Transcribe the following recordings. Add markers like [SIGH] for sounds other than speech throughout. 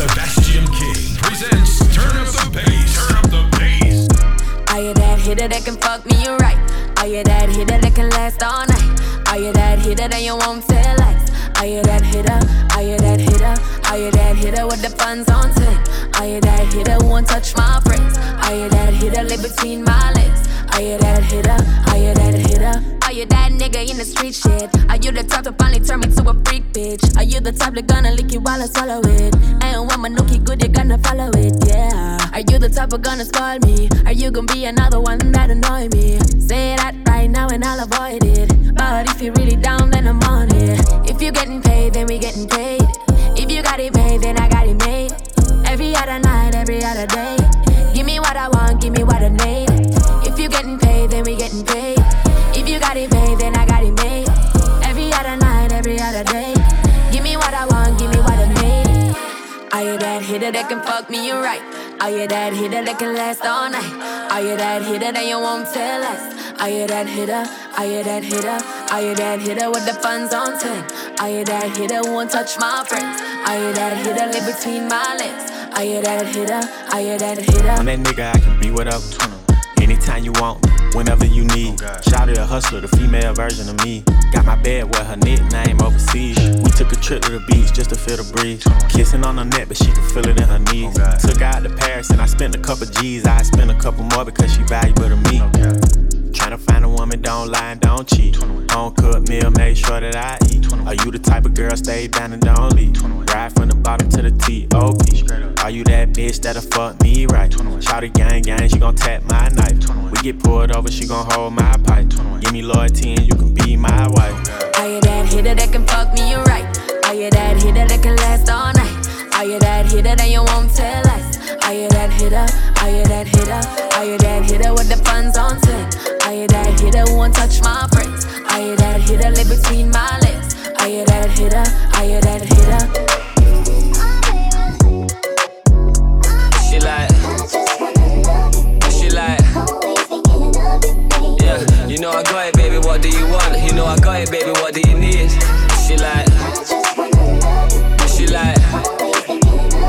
Sebastian King presents Turn Up the Bass. Turn Up the Bass. Are you that hitter that can fuck me right? Are you that hitter that can last all night? Are you that hitter that you won't tell lies? Are you that hitter? Are you that hitter? Are you that hitter with the funds on 10? Are you that hitter who won't touch my friends? Are you that hitter live between my legs? Are you that hitter? Are you that hitter? Are you that nigga in the street shit? Are you the type to finally turn me to a freak bitch? Are you the type that gonna lick you while I swallow it? I don't want my nookie good, you gonna follow it, yeah. Are you the type of gonna spoil me? Are you gonna be another one that annoy me? Say that right now and I'll avoid it. But if you're really down, then I'm on it. If you're getting paid, then we getting paid. If you got it made, then I got it made. Every other night, every other day. Give me what I want, give me what I need. If you getting paid, then we getting paid. If you got it made, then I got it made. Every other night, every other day. Give me what I want, give me what I need. Are you that hitter that can fuck me right? Are you that hitter that can last all night? Are you that hitter that you won't tell us? Are you that hitter? Are you that hitter? Are you that hitter with the funds on 10? Are you that hitter who won't touch my friends? Are you that hitter live between my legs? Are you that hitter? Are you that hitter? I'm that nigga, I can be whatever. Anytime you want, whenever you need. Shout out a hustler, the female version of me. Got my bed with her nickname overseas. We took a trip to the beach just to feel the breeze. Kissing on her neck, but she can feel it in her knees. Took her out to Paris and I spent a couple G's. I spent a couple more because she valuable to me. Tryna find a woman, don't lie and don't cheat. Home cooked meal, make sure that I eat. Are you the type of girl stay down and don't leave? Ride from the bottom to the T.O.P. Are you that bitch that'll fuck me right? Shout it gang gang, she gon' tap my knife. We get pulled over, she gon' hold my pipe. Give me loyalty and you can be my wife. Are you that hitter that can fuck me right? Are you that hitter that can last all night? Are you that hitter that you won't tell? Are you that hitter? Are you that hitter? Are you that hitter with the funds on 10? Are you that hitter who won't touch my friends? Are you that hitter live between my legs? Are you that hitter? Are you that hitter? You know I got it, baby. What do you want? You know I got it, baby. What do you need? She like,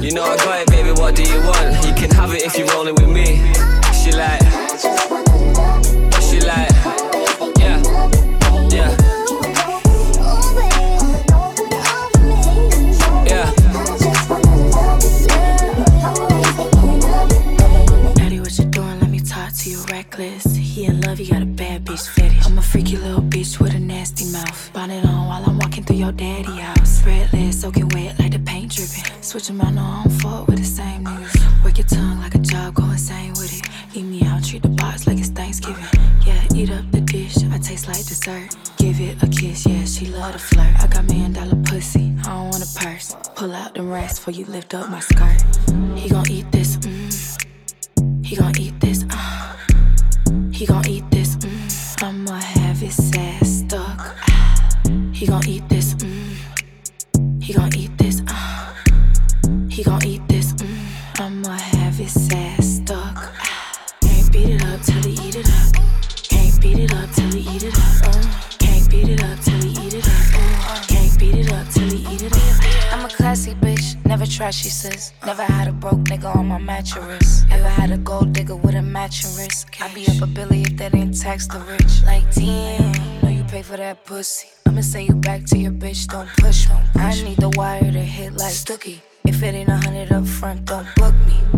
You know I got it, baby. What do you want? You can have it if you're rolling with me. Out, no, I don't fuck with the same niggas. Work your tongue like a job, go insane with it. Eat me out, treat the box like it's Thanksgiving. Yeah, eat up the dish, I taste like dessert. Give it a kiss, yeah, she love to flirt. I got million dollar pussy, I don't want a purse. Pull out them racks before you lift up my skirt. He gon' eat this, mm. He gon' eat this, trash, she says. Never had a broke nigga on my mattress. Ever had a gold digger with a matching wrist. I be up a billy if that ain't tax the rich. Like, damn, know you pay for that pussy. I'ma send you back to your bitch, don't push me. I need the wire to hit like Stookie. If it ain't a hundred up front, don't book me.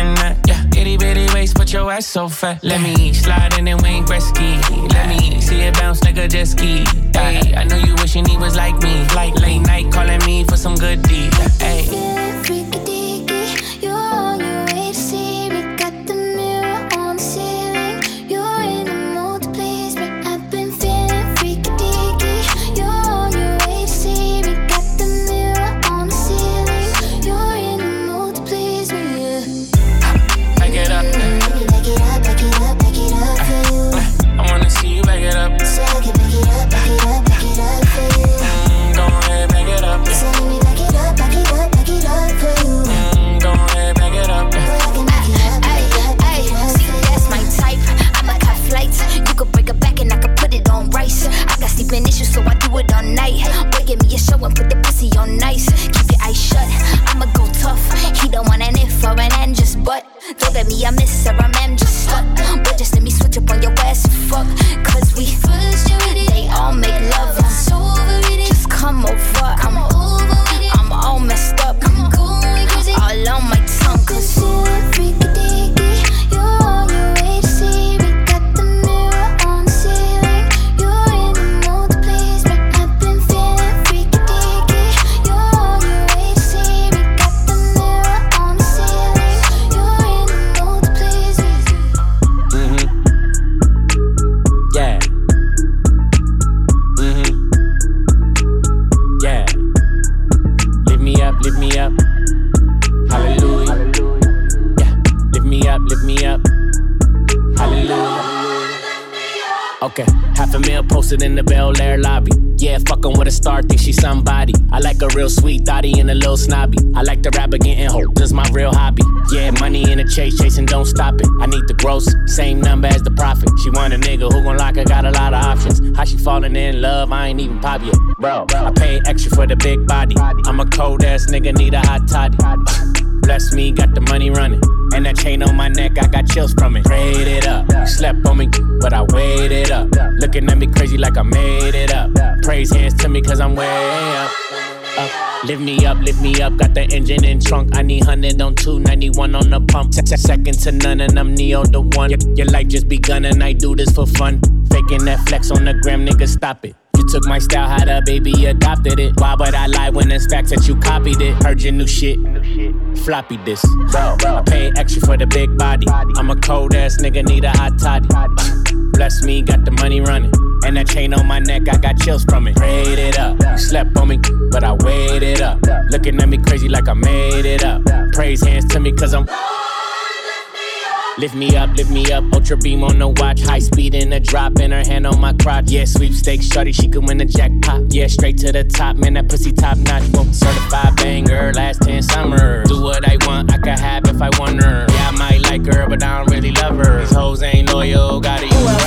In that. Yeah, itty bitty waist, but your ass so fat. Let me slide in and Wayne Gretzky. Let me see it bounce like a jet ski. Hey, I know you wishing he was like me. Like late night calling me for some good deed. Hey. thotty and a little snobby. I like to rap again and hope this my real hobby. Yeah, money in a chase, chasing, don't stop it. I need the gross, same number as the profit. She want a nigga who gon' lock her, got a lot of options. How she falling in love, I ain't even pop yet. Bro, I pay extra for the big body. I'm a cold ass nigga, need a hot toddy. [LAUGHS] Bless me, got the money running. And that chain on my neck, I got chills from it. Prayed it up. Slept on me, but I waited up. Looking at me crazy like I made it up. Praise hands to me, cause I'm way up. Up. Lift me up, lift me up, got the engine in trunk. I need 100 on 291 on the pump. Second to none, and I'm Neo the one. Your, life just begun, and I do this for fun. Faking that flex on the gram, nigga, stop it. You took my style, had a baby, adopted it. Why would I lie when it's facts that you copied it? Heard your new shit. Floppy this. I pay extra for the big body. I'm a cold ass nigga, need a hot toddy. Bless me, got the money running. And that chain on my neck, I got chills from it. Prayed it up. Slept on me, but I waited up. Looking at me crazy like I made it up. Praise hands to me, cause I'm. Lift me up, lift me up, ultra beam on the watch. High speed in a drop, and her hand on my crotch. Yeah, sweepstakes, shorty, she could win the jackpot. Yeah, straight to the top, man, that pussy top notch. Whoa, certified banger, last 10 summers. Do what I want, I could have if I want her. Yeah, I might like her, but I don't really love her. These hoes ain't loyal, gotta use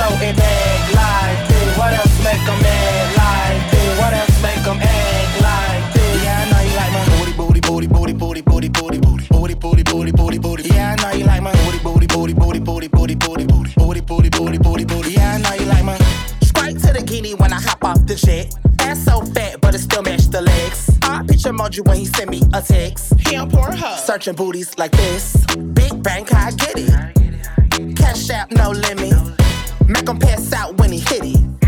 this? Who else it like this? What else make them mad like this? What else make them act like this? Yeah, I know you like my booty, booty, booty, booty, booty, booty, booty, booty booty, booty, booty, booty. booty. Yeah, I know you like my booty, booty, booty, booty, booty, booty, booty, booty, booty, booty, booty, booty, booty. Yeah, I know you like my. Straight to the guinea when I hop off the jet. Ass so fat, but it still match the legs. I picture emoji when he send me a text. He on Pornhub. Searching booties like this. Big bank, I get it. Cash out, no limit. Make him pass out when he hit it.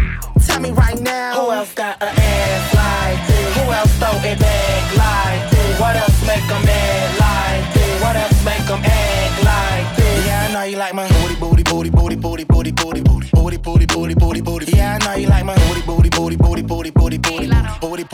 Tell me right now, who else got an ass like this? Who else throw it back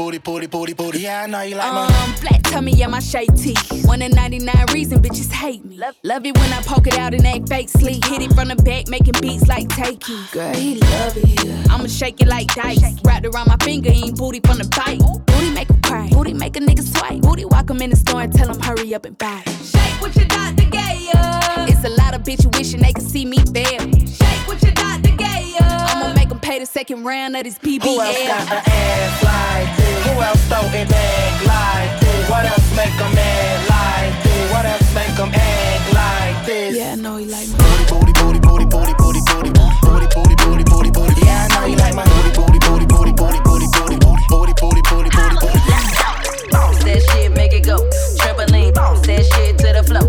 booty, booty, booty, booty, booty. Yeah, I know you like my um flat tummy, yeah, my shade tee. One in 99 reason bitches hate me. Love, love it when I poke it out and act fake sleep. Hit it from the back, making beats like takey. Girl, he love it. I'ma shake it like dice. Wrapped around my finger, ain't booty from the bite. Booty make him cry. Booty make a nigga swipe. Booty walk him in the store and tell him hurry up and buy. Shake what your doctor gave ya. It's a lot of bitches wishing they could see me fail. Shake what your doctor gave ya. I'ma make them pay the second round of this BBL. Who else got an ass like this? Who else throw it back like this? What else make them mad like this? What else make them act like this? Yeah, I know he like me. Booty, booty, booty, booty, booty, booty, booty. Booty, booty, booty, booty, booty. Yeah, I know you like my booty, booty, booty, booty, booty, booty, booty, booty, booty, booty, booty, booty, booty. Let's go. Bounce that shit, make it go. Trampoline, bounce that shit to the floor.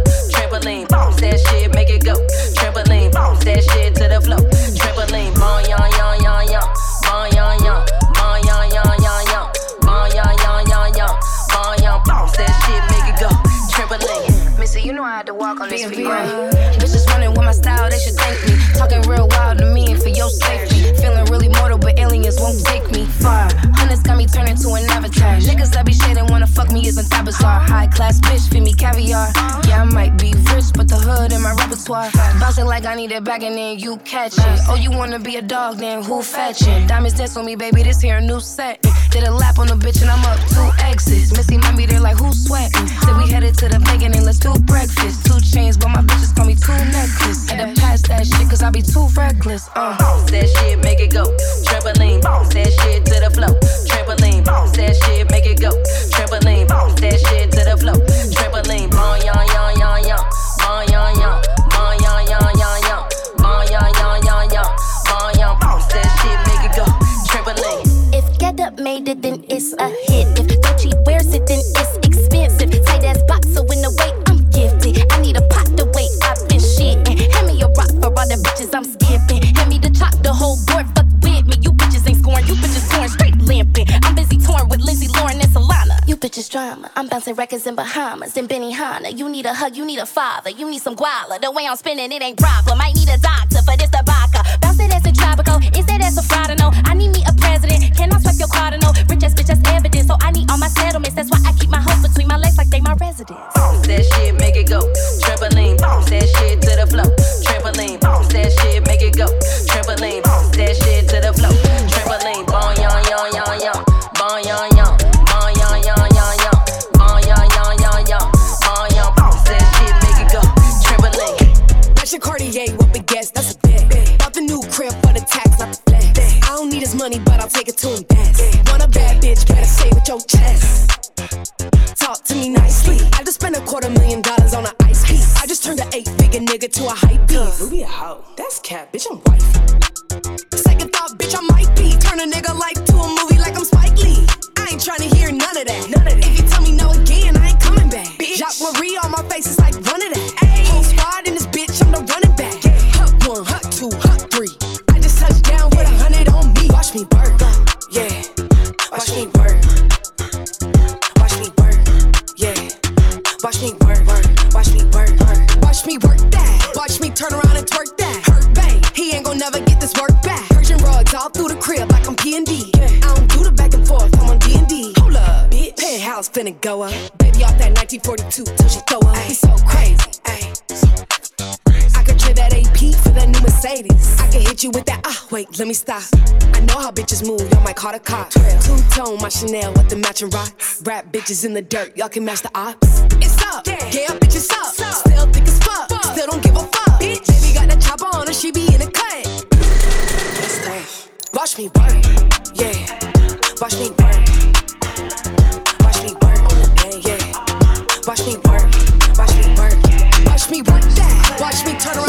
Walk on this for you. Bitches running with my style, they should thank me. Talking real wild to me and for your safety. Feeling really mortal, but aliens won't take me far. Hunters got me turning to an avatar. Niggas that be shading wanna fuck me isn't that bizarre. High class bitch, feed me caviar. Yeah, I might be rich, but the in my repertoire. Bouncing like I need it back and then you catch it. Oh, you wanna be a dog, then who fetching? Diamonds dance on me, baby, this here a new set. Did a lap on the bitch and I'm up two exits. Missy be there like who's sweating? Said we headed to the bacon and let's do breakfast. Two chains, but my bitches call me two necklace. Had to pass that shit cause I be too reckless. Uh. Bounce that shit, make it go. Trampoline, bounce that shit to the flow. Trampoline, bounce that shit, a hit. If Gucci wears it, then it's expensive. Tight ass So in the way I'm gifted. I need a pot the way I've been shitting. Hand me a rock for all the bitches I'm skipping. Hand me the chop, the whole board fuck with me. You bitches ain't scoring, you bitches scoring straight limping. I'm busy touring with Lindsay Lauren and Solana. You bitches drama. I'm bouncing records in Bahamas and Benihana. You need a hug, you need a father, you need some guala. The way I'm spinning, it ain't proper. Might need a doctor for this tobacco. Bounce it as a tropical, is that as a fraudino? I need me a president. Can I swipe your cardinal? Rich ass my settlements. That's why I keep my hoes between my legs like they my residence. Bounce that shit, make it go. Trampoline, bounce that shit Watch me work, watch me work, watch me work that. Watch me turn around and twerk that. Hurt bang, he ain't gon' never get this work back. Persian rugs all through the crib like I'm P and D. I don't do the back and forth, I'm on D and D. Hold up, bitch. Penthouse finna go up. Baby off that 1942 till she throw up. He's so crazy, hit you with that. Ah, wait, let me stop. I know how bitches move, y'all might call the cops. Two tone, my Chanel with the matching rocks. Rap bitches in the dirt, y'all can match the ops. It's up, yeah, bitches up. Still thick as fuck, still don't give a fuck. Bitch, baby got that chopper on her, she be in the cut. Watch me work, yeah. Watch me work. Watch me work, yeah, yeah. Watch me work, watch me work. Watch me work that. Watch me turn around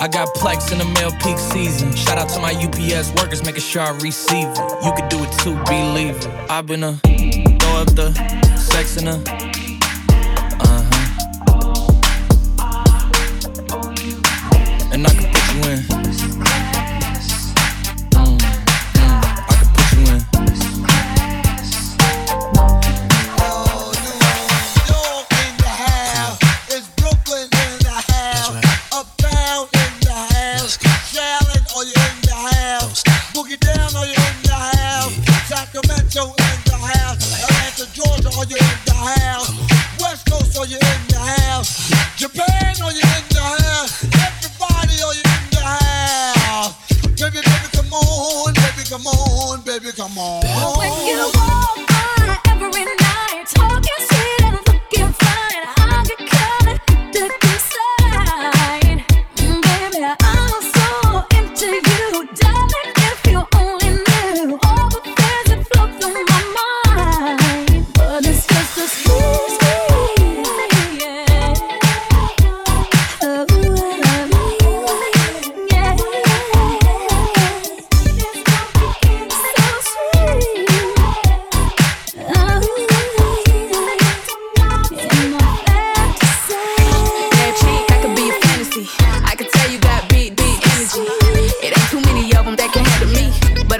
I got Plex in the mail peak season. Shout out to my UPS workers, making sure I receive it. You can do it too, believe it. I've been a throw up the sex in a. no you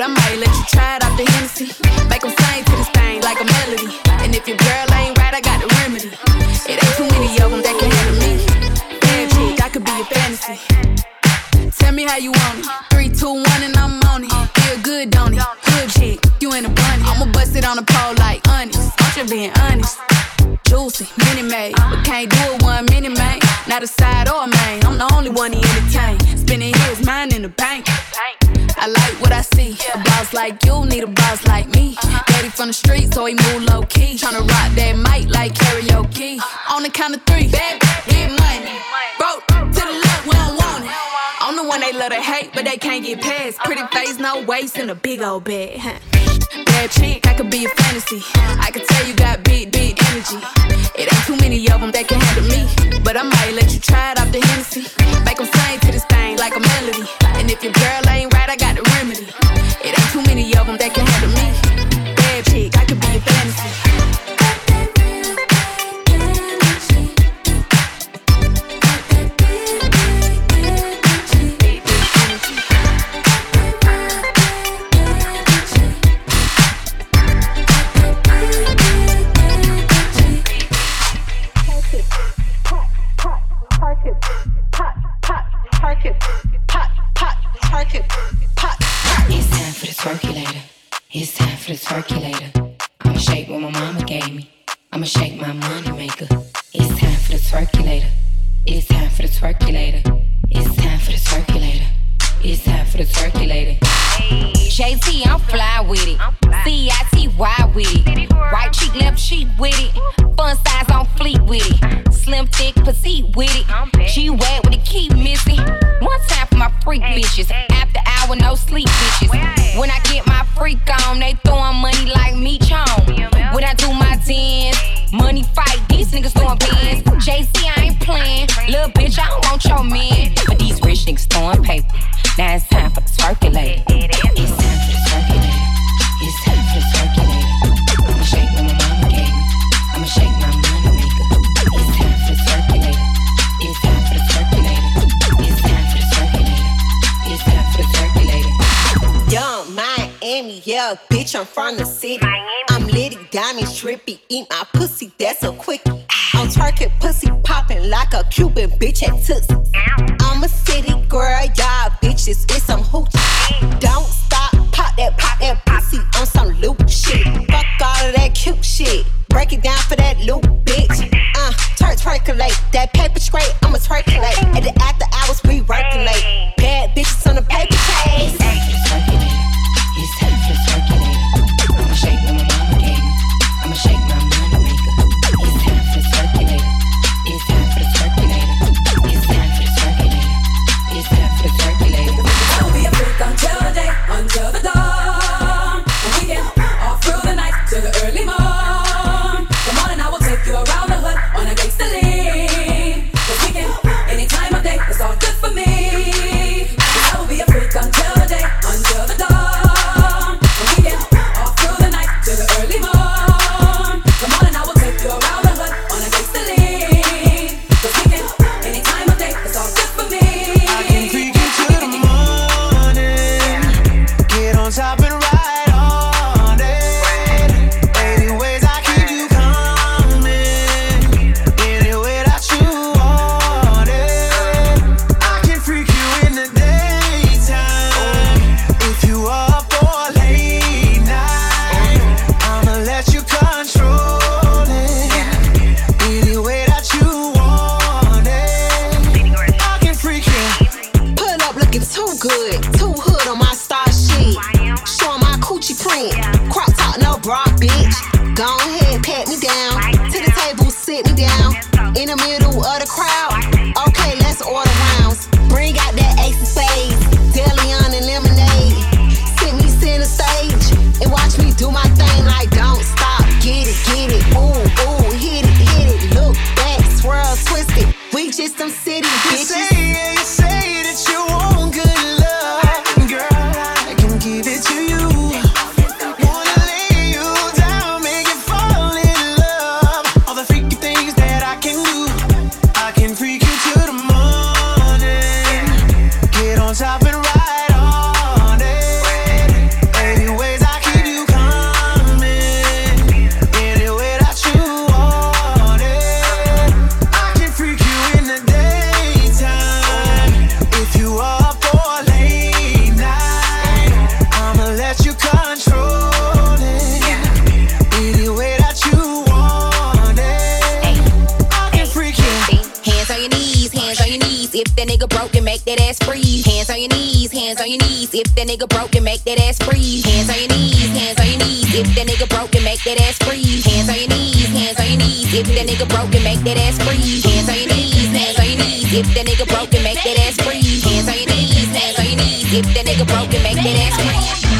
but I might let you try it off the Hennessy. Make them sing to this thing like a melody. And if your girl ain't right, I got the remedy. It ain't too many of them that can handle me. Bad chick, I could be a fantasy. Tell me how you want it. Three, two, one, and I'm on it. Feel good, don't it? Good chick, you in a bunny. I'ma bust it on the pole like honest. I'm just being honest. Juicy, mini made, but can't do it one mini man. Not a side or a main. I'm the only one he entertain. Spinning his mind in the bank. I like see. A boss like you need a boss like me. Daddy from the street, so he move low key. Tryna rock that mic like karaoke. On the count of three, bad, get money. Broke to the left, we don't want it. I'm the one they love to hate, but they can't get past. Pretty face, no waist, and a big old bed. Bad chick, I could be a fantasy. I could tell you got big, big energy. It ain't too many of them that can handle me. But I might let you try it off the Hennessy. Make them sing to this thing like a melody. And if your girl ain't right, I got the with it. G wet with the keep missing. One time for my freak bitches. After hour, no sleep bitches. When I get my freak on, they throwing money like me chong. When I do my dance, money fight, these niggas throwing bands. JC, I ain't playing. Little bitch, I don't want your man. But these rich niggas throwing paper. Now it's time for the circulator. I'm from the city. I'm litty, diamond, trippy, eat my pussy, that's a quickie. I'm twerking pussy popping like a Cuban bitch at Tootsie. I'm a city girl, y'all bitches, it's some hoochie. Don't stop, pop that, pop that pussy on some loop shit. Fuck all of that cute shit. Break it down for that loop, bitch. that ass freeze. Hands on your knees, hands on your knees. If that nigga broken, make that ass freeze. Hands on your knees, hands on your knees. If that nigga broken, make that ass freeze. Hands on your knees, hands on your knees. If that nigga broken, make that ass freeze.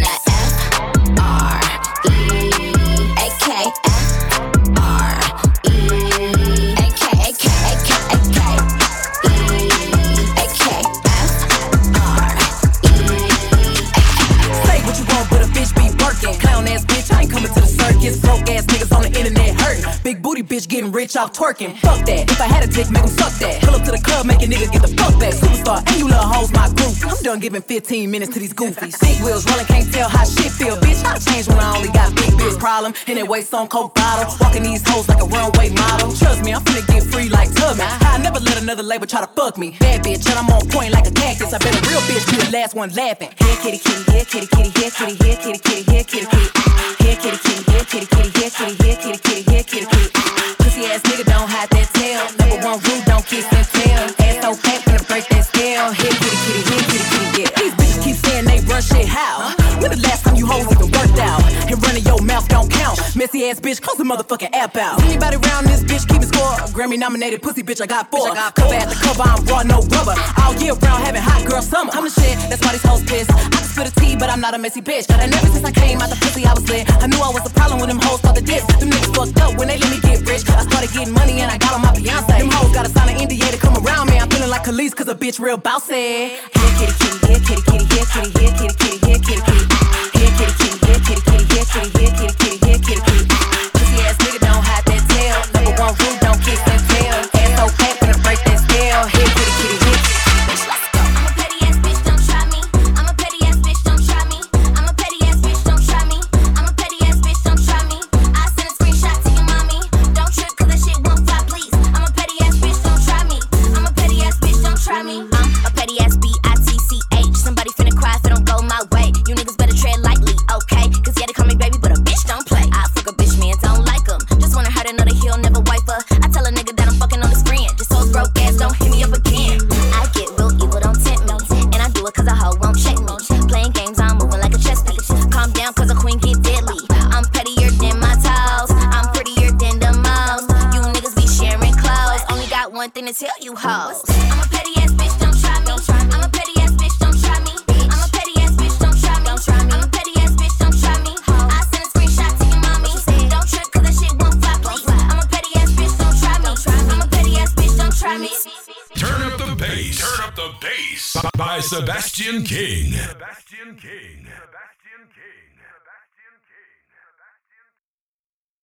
bitch getting rich off twerking. Fuck that. If I had a dick, make 'em suck that. Pull up to the club, make a nigga get the fuck back. Superstar, and you little hoes, my group. I'm done giving 15 minutes to these goofies. Big wheels rolling, can't tell how shit feel. Bitch, I change when I only got big bitch problem. And it waste on coke bottle. Walking these hoes like a runway model. Trust me, I'm finna get free like Tubman. I never let another label try to fuck me. Bad bitch, and I'm on point like a cactus. I bet a real bitch be the last one laughing. Here, kitty, kitty, here, kitty, kitty, here, kitty, here, kitty, kitty, here, kitty, kitty. Here, kitty, kitty, here, kitty, kitty, here, kitty, here, kitty, kitty, here, kitty, kitty. One rule, don't kiss and tell. Ass so fat, finna break that scale. Here, kitty, kitty, here, kitty, kitty, yeah. These bitches keep saying they run shit, how? When the last time you hoes even worked out? And running your mouth don't count. Messy ass bitch, close the motherfucking app out. Anybody around this bitch keeping score? Grammy nominated pussy bitch, I got four. Cover at the cover, I'm raw, no rubber. All year round, having hot girl summer. I'm the shit, that's why these hoes pissed. I can spill the tea, but I'm not a messy bitch. And ever since I came out the pussy, I was lit. I knew I was the problem when them hoes started diss. Them niggas fucked up when they let me get rich. I started getting money and I got on my Beyonce. Them hoes gotta sign an NDA to come around me. I'm feeling like Khaleesi, cause a bitch real bossy. Here, kitty, kitty, here, kitty, kitty, here, kitty, here, kitty, kitty, here, kitty, kitty. Here, kitty, kitty, here, kitty, kitty, here, kitty, here, kitty, kitty, here, kitty, kitty. Pussy ass nigga don't hide that tail. Number one rule, don't kiss and tell. Ass so fat, finna break that scale. Here,